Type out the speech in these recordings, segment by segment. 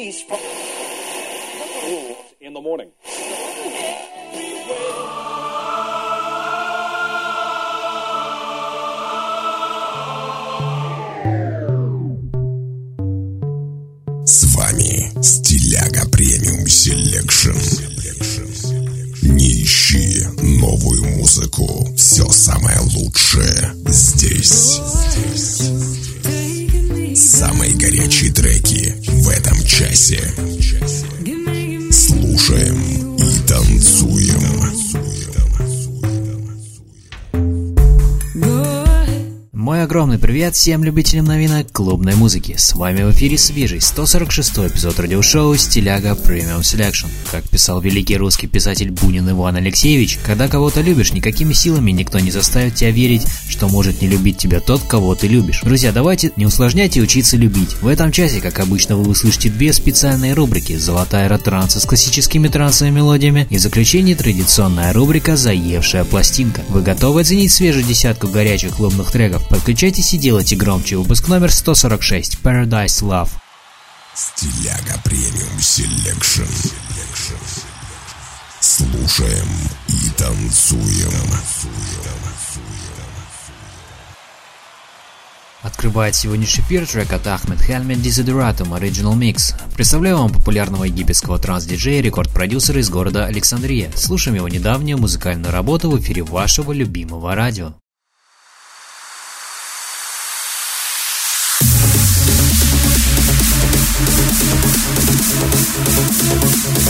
release from in the morning. С вами Стиляга Premium Selection. Не ищи новую музыку. Все самое лучшее здесь. Часе. Привет всем любителям новинок клубной музыки. С вами в эфире свежий 146 эпизод радиошоу «Стиляга Premium Selection». Как писал великий русский писатель Бунин Иван Алексеевич, когда кого-то любишь, никакими силами никто не заставит тебя верить, что может не любить тебя тот, кого ты любишь. Друзья, давайте не усложняйте учиться любить. В этом часе, как обычно, вы услышите две специальные рубрики «Золотая ретранса» с классическими трансовыми мелодиями и в заключение традиционная рубрика «Заевшая пластинка». Вы готовы оценить свежую десятку горячих клубных треков? Подключайтесь и делайте громче. Выпуск номер 146. Paradise Love. Стиляга Premium Selection. Слушаем и танцуем. Открывает сегодняшний эфир трек от Ахмед Хельми Desideratum Original Mix. Представляю вам популярного египетского транс-диджея и рекорд-продюсера из города Александрия. Слушаем его недавнюю музыкальную работу в эфире вашего любимого радио. Thank you.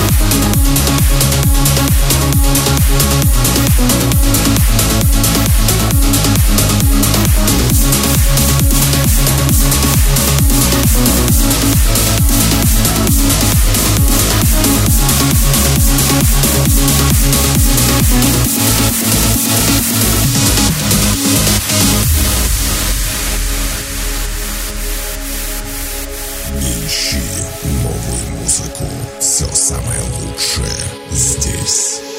ищи новую музыку. Все самое лучшее здесь.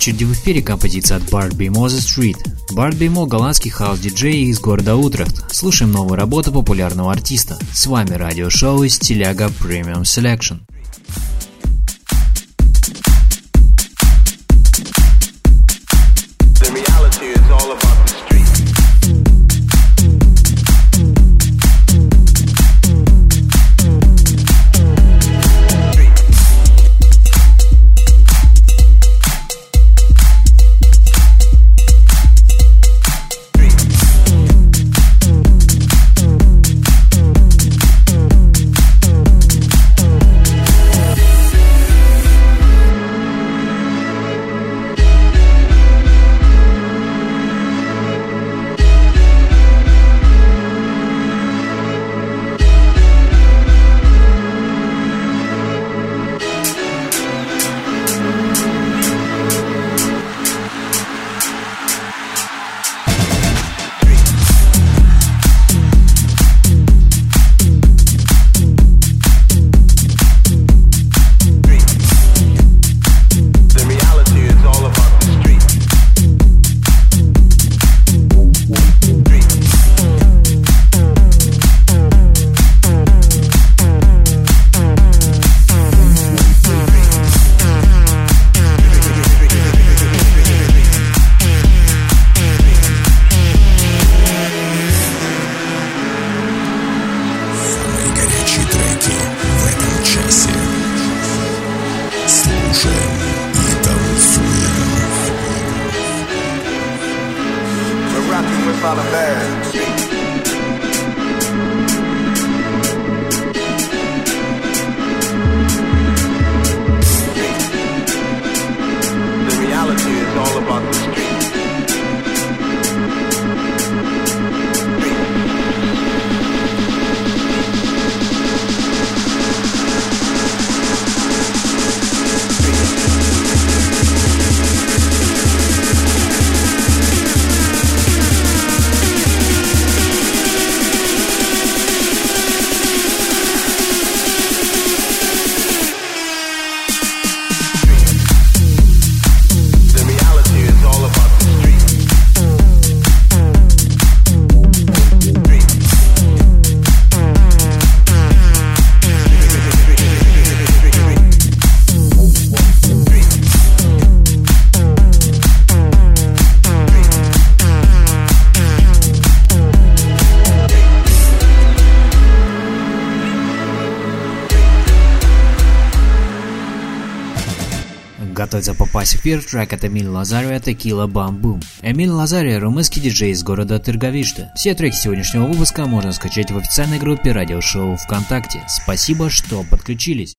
Очереди в эфире композиция от Bart Bimo The Street. Барт Бимо – голландский хаус-диджей из города Утрехт. Слушаем новую работу популярного артиста. С вами радиошоу Стиляга Premium Selection. Готовится попасть в эфир трек от Эмиль Лазарио «Текила Бамбум». Эмиль Лазарио – румынский диджей из города Тырговишта. Все треки сегодняшнего выпуска можно скачать в официальной группе радиошоу ВКонтакте. Спасибо, что подключились.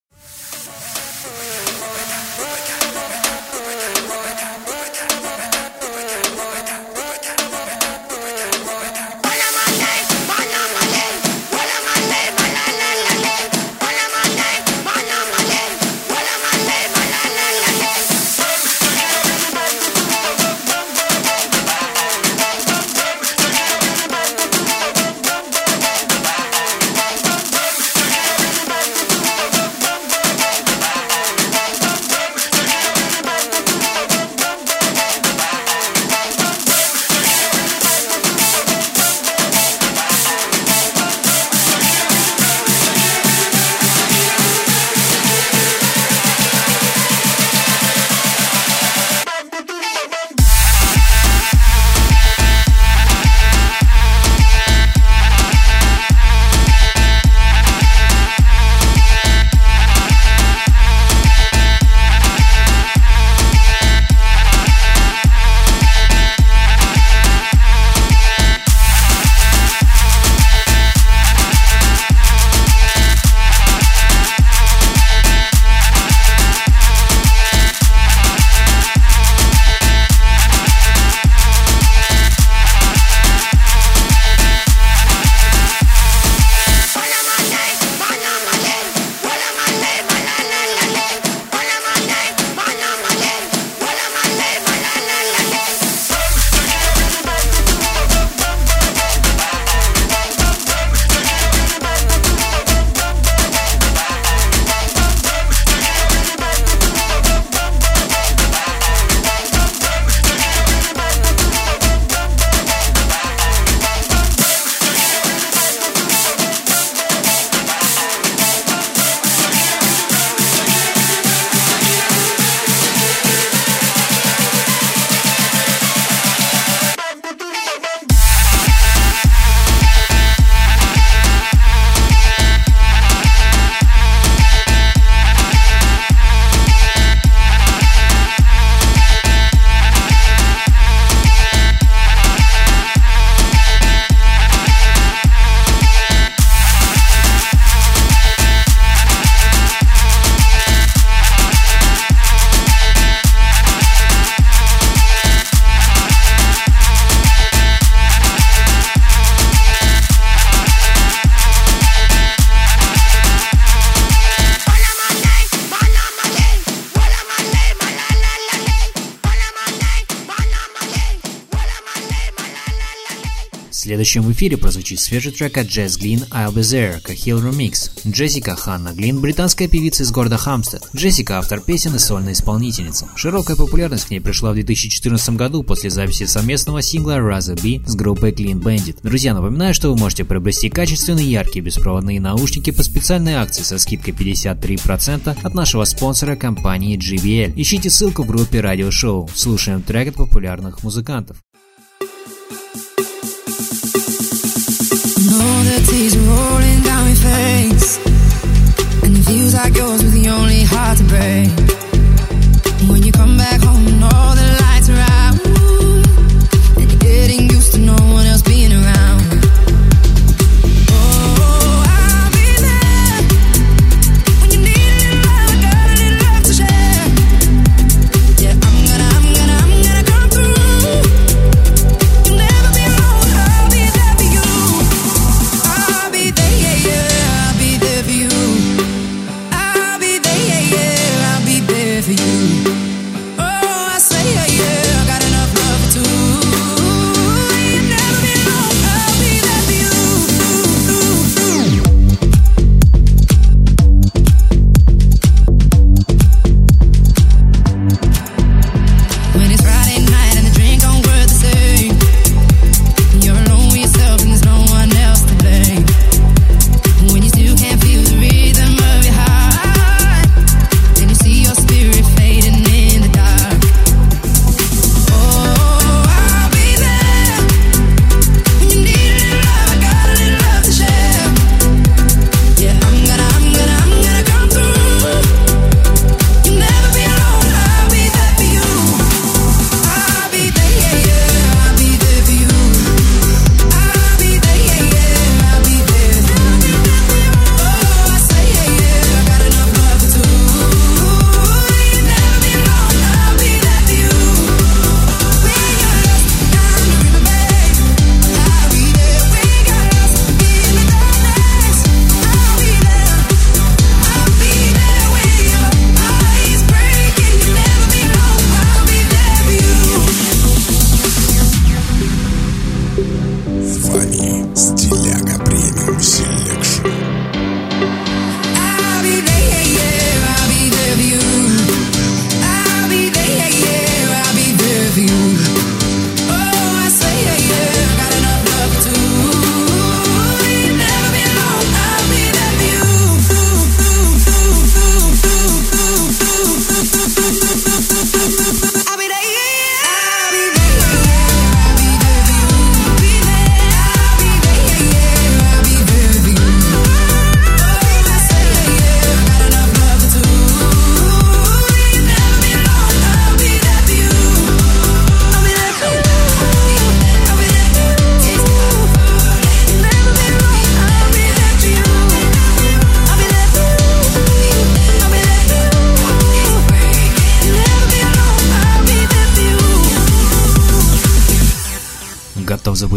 следующем в эфире прозвучит свежий трек от Джесс Глин «I'll Be There» Cahill Remix. Джессика Ханна Глин – британская певица из города Хамстед. Джессика – автор песен и сольная исполнительница. Широкая популярность к ней пришла в 2014 году после записи совместного сингла «Rather Be» с группой Clean Bandit. Друзья, напоминаю, что вы можете приобрести качественные яркие беспроводные наушники по специальной акции со скидкой 53% от нашего спонсора компании JBL. Ищите ссылку в группе радиошоу. Слушаем трек от популярных музыкантов. tears rolling down my face. And it feels like yours were the only heart to break. And when you come back home and all the lights are out.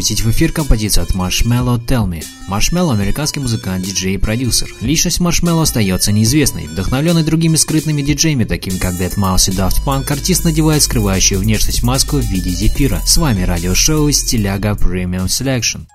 выпустить в эфир композицию от Marshmallow Tell Me. Marshmallow – американский музыкант, диджей и продюсер. Личность Marshmallow остается неизвестной. Вдохновленный другими скрытными диджеями, таким как Deadmau5 и Daft Punk, артист надевает скрывающую внешность маску в виде зефира. С вами радиошоу «Стиляга Premium Selection».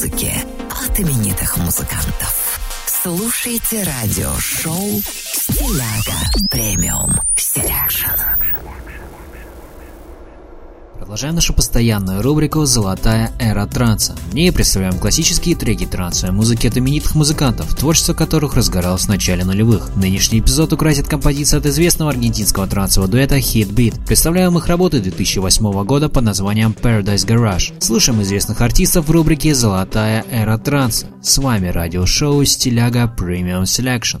Транс-музыки от именитых музыкантов. Слушайте радиошоу «Стиляга Premium Selection». Продолжаем нашу постоянную рубрику «Золотая эра транса». В ней представляем классические треки трансовой музыки от именитых музыкантов, творчество которых разгоралось в начале нулевых. Нынешний эпизод украсит композиция от известного аргентинского трансового дуэта Heatbeat. Представляем их работы 2008 года под названием Paradise Garage. Слышим известных артистов в рубрике «Золотая эра транса». С вами радиошоу «Стиляга Premium Selection».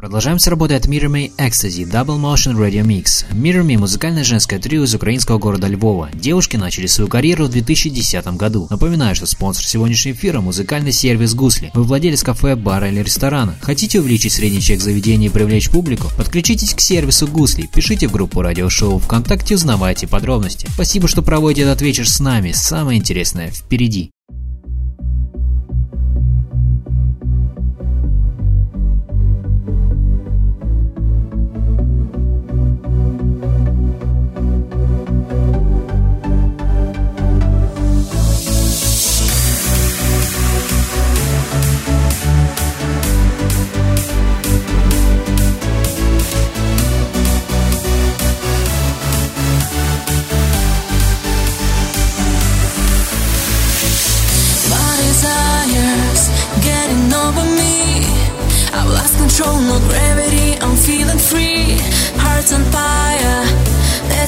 Продолжаем с работой от Mirror Me Ecstasy Double Motion Radio Mix. Mirror Me – музыкальное женское трио из украинского города Львова. Девушки начали свою карьеру в 2010 году. Напоминаю, что спонсор сегодняшнего эфира – музыкальный сервис «Гусли». Вы владелец кафе, бара или ресторана. Хотите увеличить средний чек заведения и привлечь публику? Подключитесь к сервису «Гусли». Пишите в группу радиошоу ВКонтакте, узнавайте подробности. Спасибо, что проводите этот вечер с нами. Самое интересное впереди.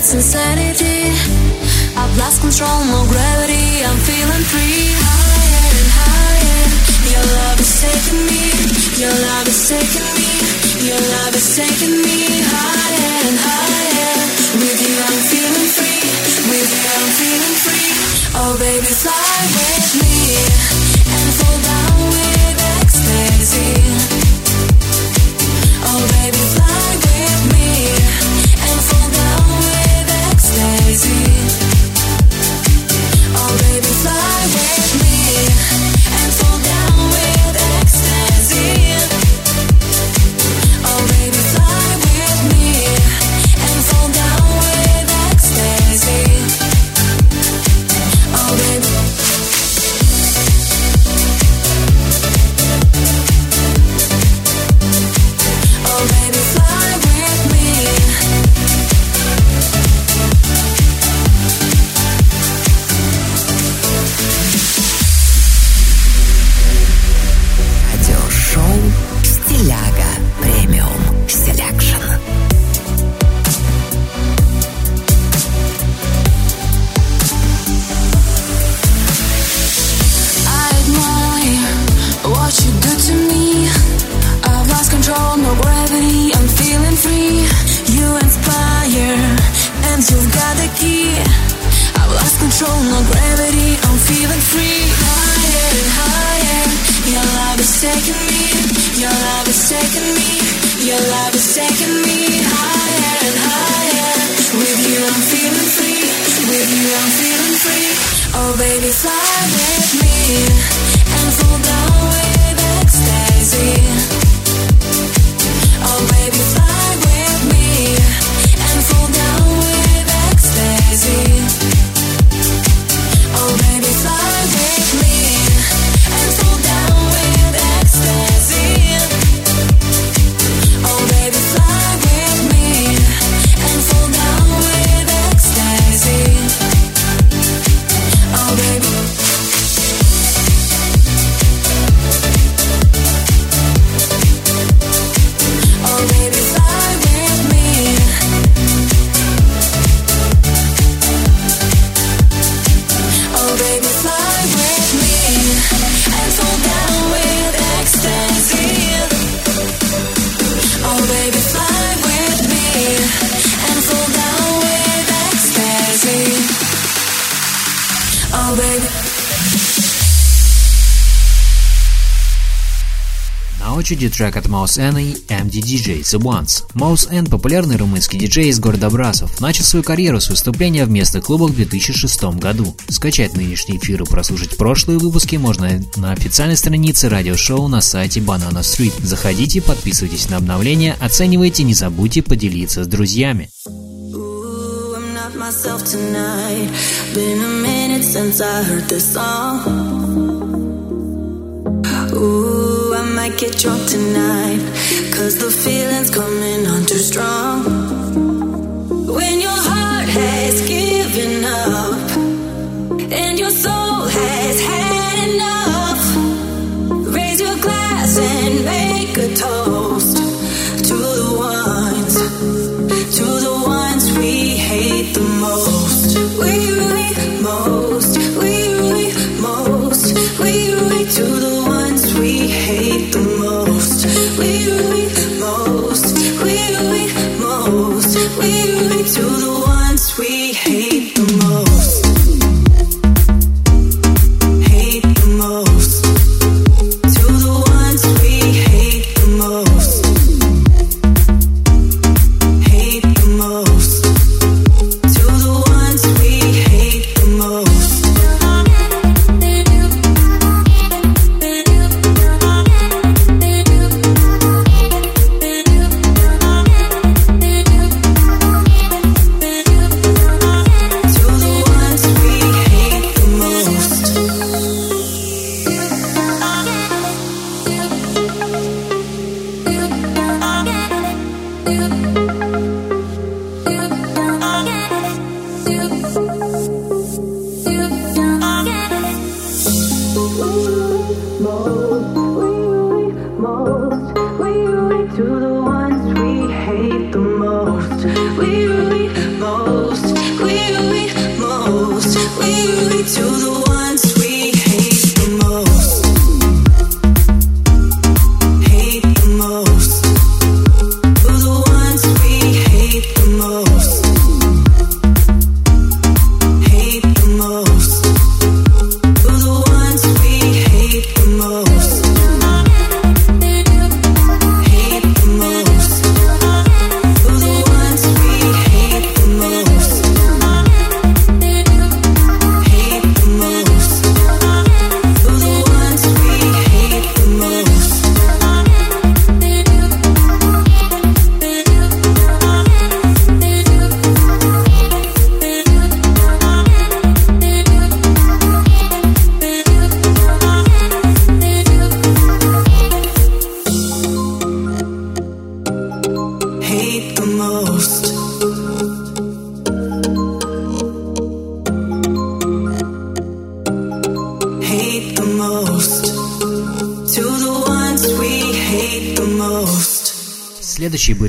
That's insanity. I've lost control, no gravity. I'm feeling free. Higher and higher. Your love is taking me. Your love is taking me. Your love is taking me higher and higher. With you, I'm feeling free. With you, I'm feeling free. Oh, baby, fly with me and fall down with ecstasy. Oh, baby, fly Очереди трек от Mouse N и MD DJ The Ones. Mouse N – популярный румынский диджей из города Брасов, начал свою карьеру с выступления в местных клубах в 2006 году. Скачать нынешний эфир и прослушать прошлые выпуски можно на официальной странице радиошоу на сайте Banana Street. Заходите, подписывайтесь на обновления, оценивайте, не забудьте поделиться с друзьями. Ooh, might get drunk tonight. Cause the feeling's coming on too strong. When your heart has given up and your soul.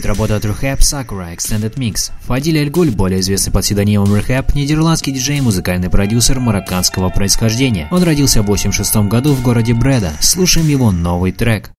будет работа от Rehab Sakura Extended Mix. Фадиль Альгуль, более известный под псевдонимом Rehab, нидерландский диджей и музыкальный продюсер марокканского происхождения. Он родился в 1986 году в городе Бреда. Слушаем его новый трек.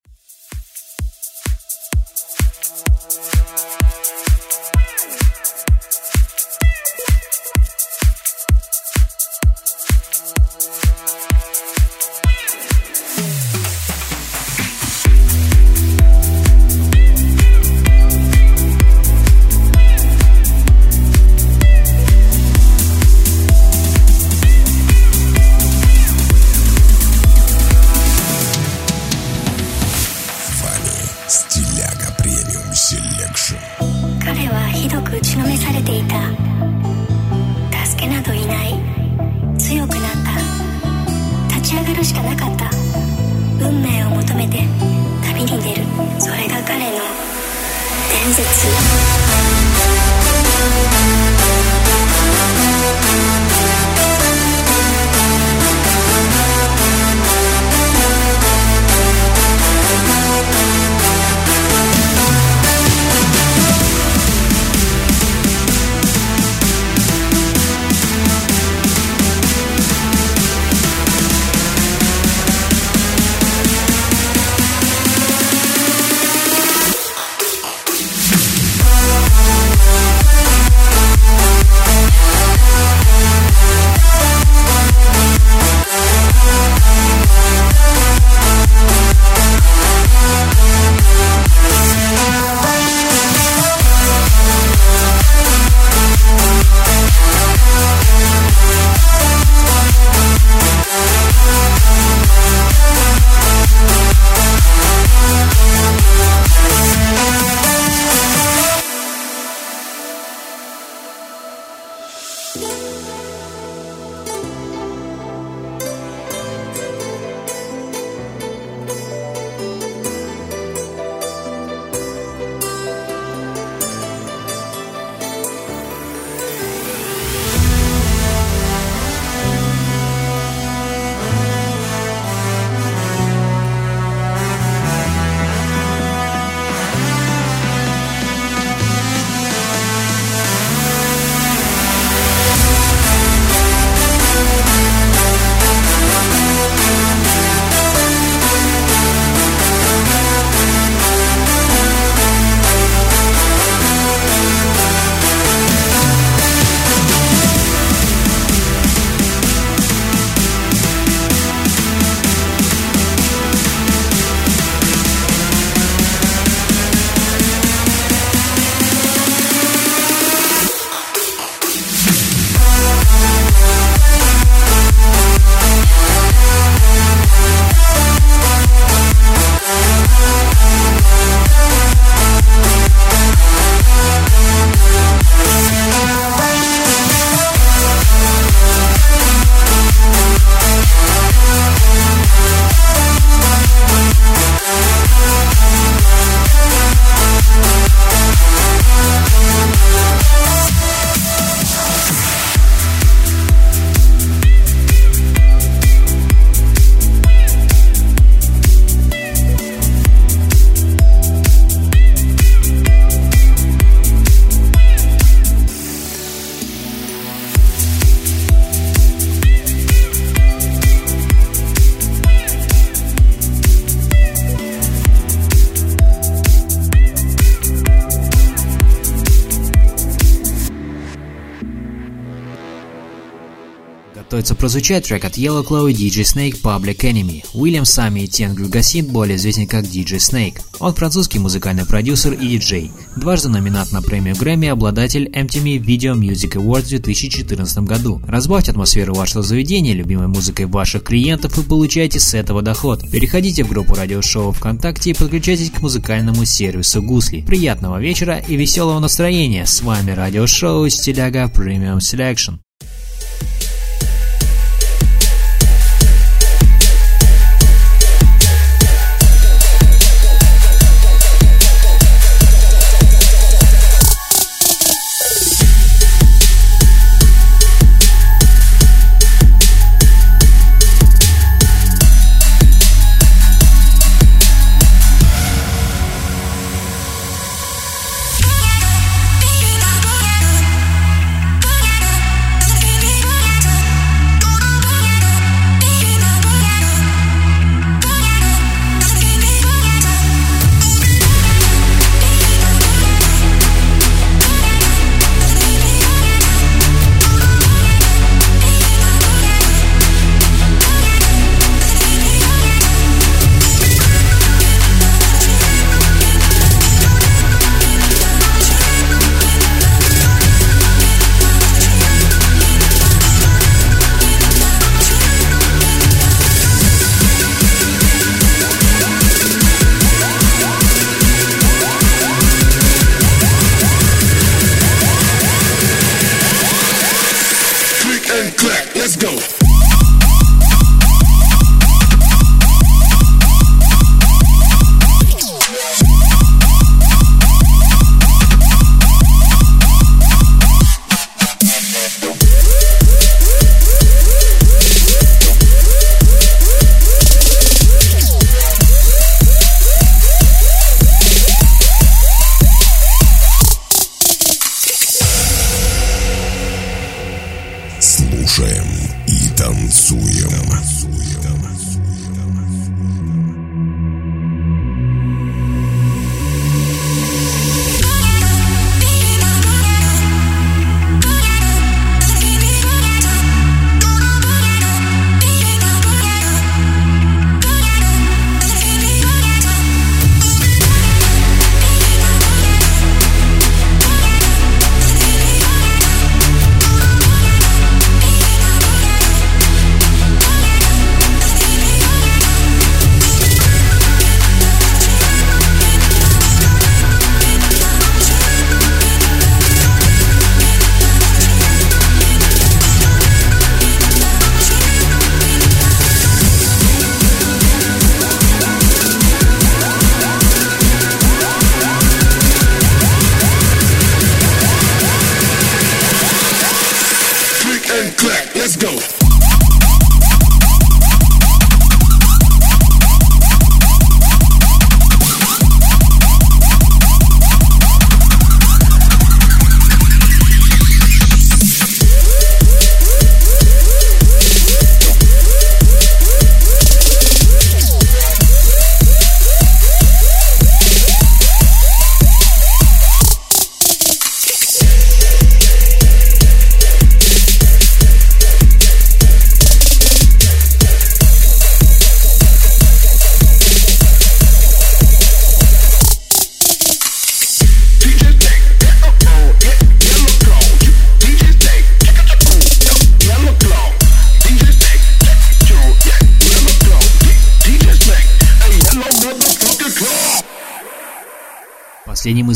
Готовится прозвучать трек от Yellow Claw и DJ Snake Public Enemy. Уильям Сами и Тенгрю Гасин более известен как DJ Snake. Он французский музыкальный продюсер и диджей. Дважды номинат на премию Грэмми, обладатель MTV Video Music Awards в 2014 году. Разбавьте атмосферу вашего заведения любимой музыкой ваших клиентов и получайте с этого доход. Переходите в группу радиошоу ВКонтакте и подключайтесь к музыкальному сервису Гусли. Приятного вечера и веселого настроения. С вами радиошоу Стиляга Premium Selection.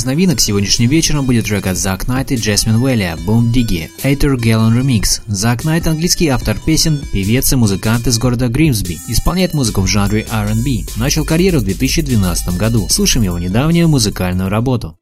Новинок сегодняшним вечером будет трек от Zack Knight и Jasmine Valley Boom Diggy Hater Gallon Remix. Zack Knight – английский автор песен, певец и музыкант из города Гримсби. Исполняет музыку в жанре R&B. Начал карьеру в 2012 году. Слушаем его недавнюю музыкальную работу.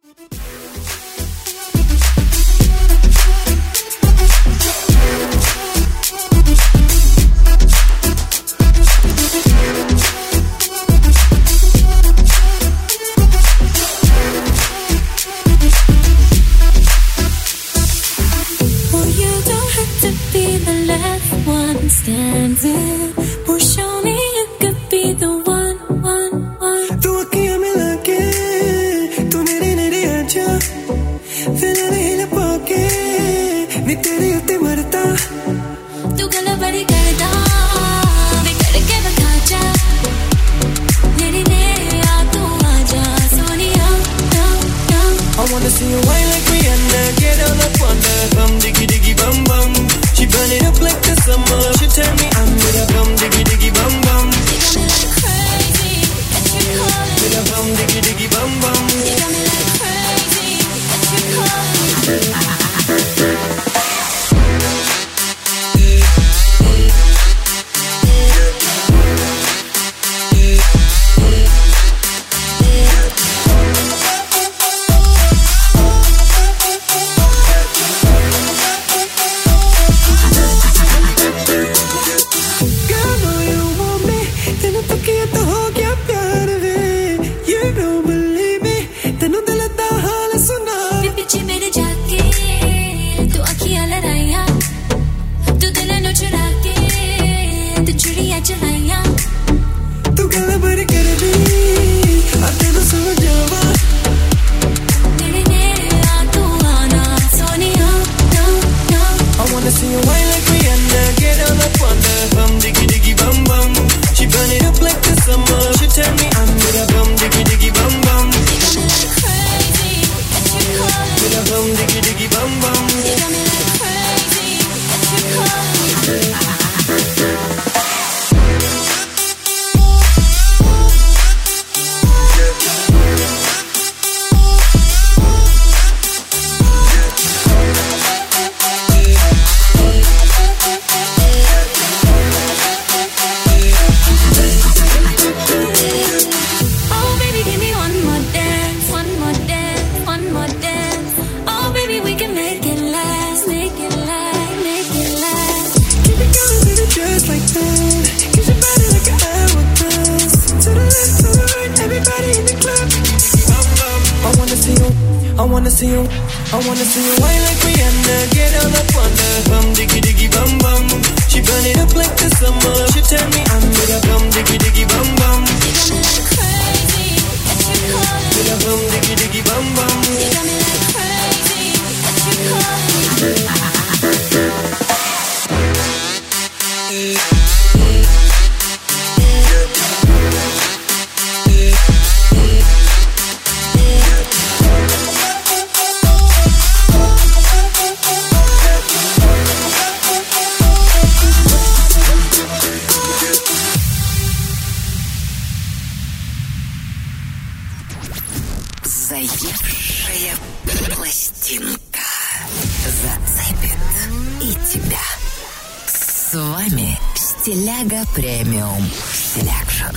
Film Selection.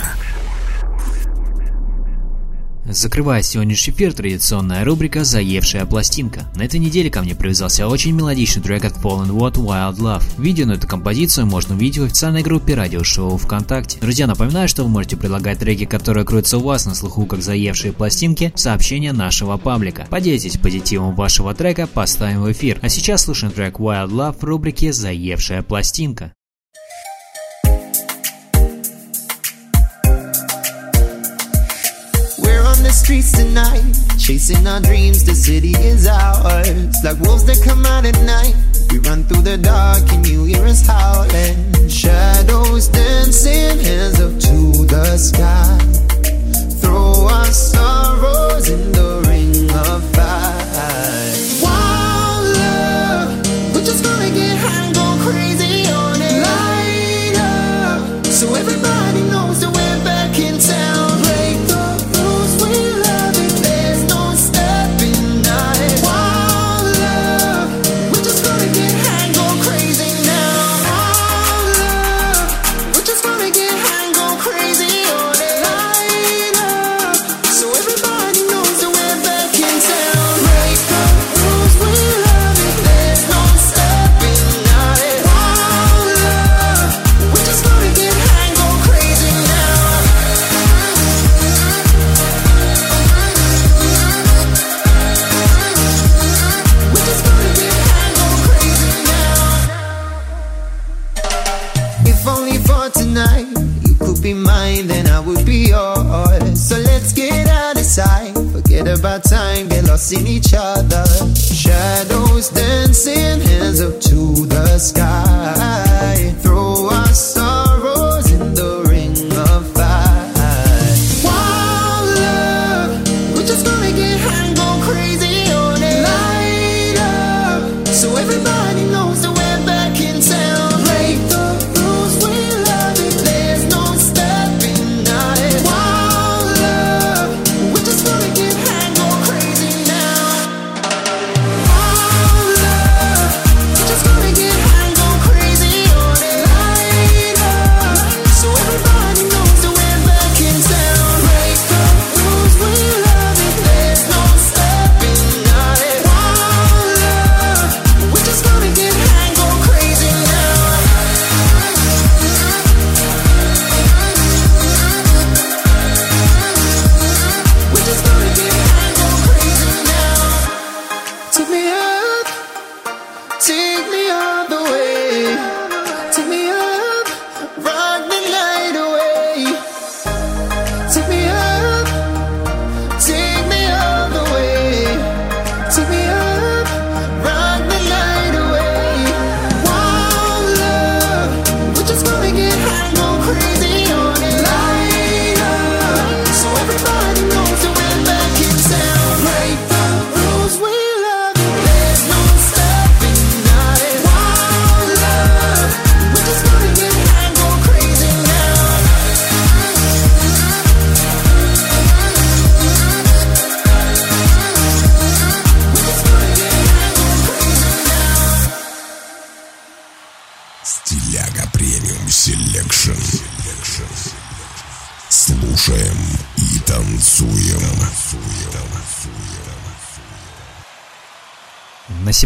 Закрывая сегодняшний эфир, традиционная рубрика «Заевшая пластинка». На этой неделе ко мне привязался очень мелодичный трек от Paul and «Wild Love». Видео на эту композицию можно увидеть в официальной группе радиошоу ВКонтакте. Друзья, напоминаю, что вы можете предлагать треки, которые крутятся у вас на слуху как «Заевшие пластинки» в сообщения нашего паблика. Поделитесь позитивом вашего трека, поставим в эфир. А сейчас слушаем трек «Wild Love» в рубрике «Заевшая пластинка». streets tonight, chasing our dreams. The city is ours. Like wolves that come out at night, we run through the dark, and you hear us howling. Shadows dancing, hands up to the sky. Throw our sorrows in the ring of fire.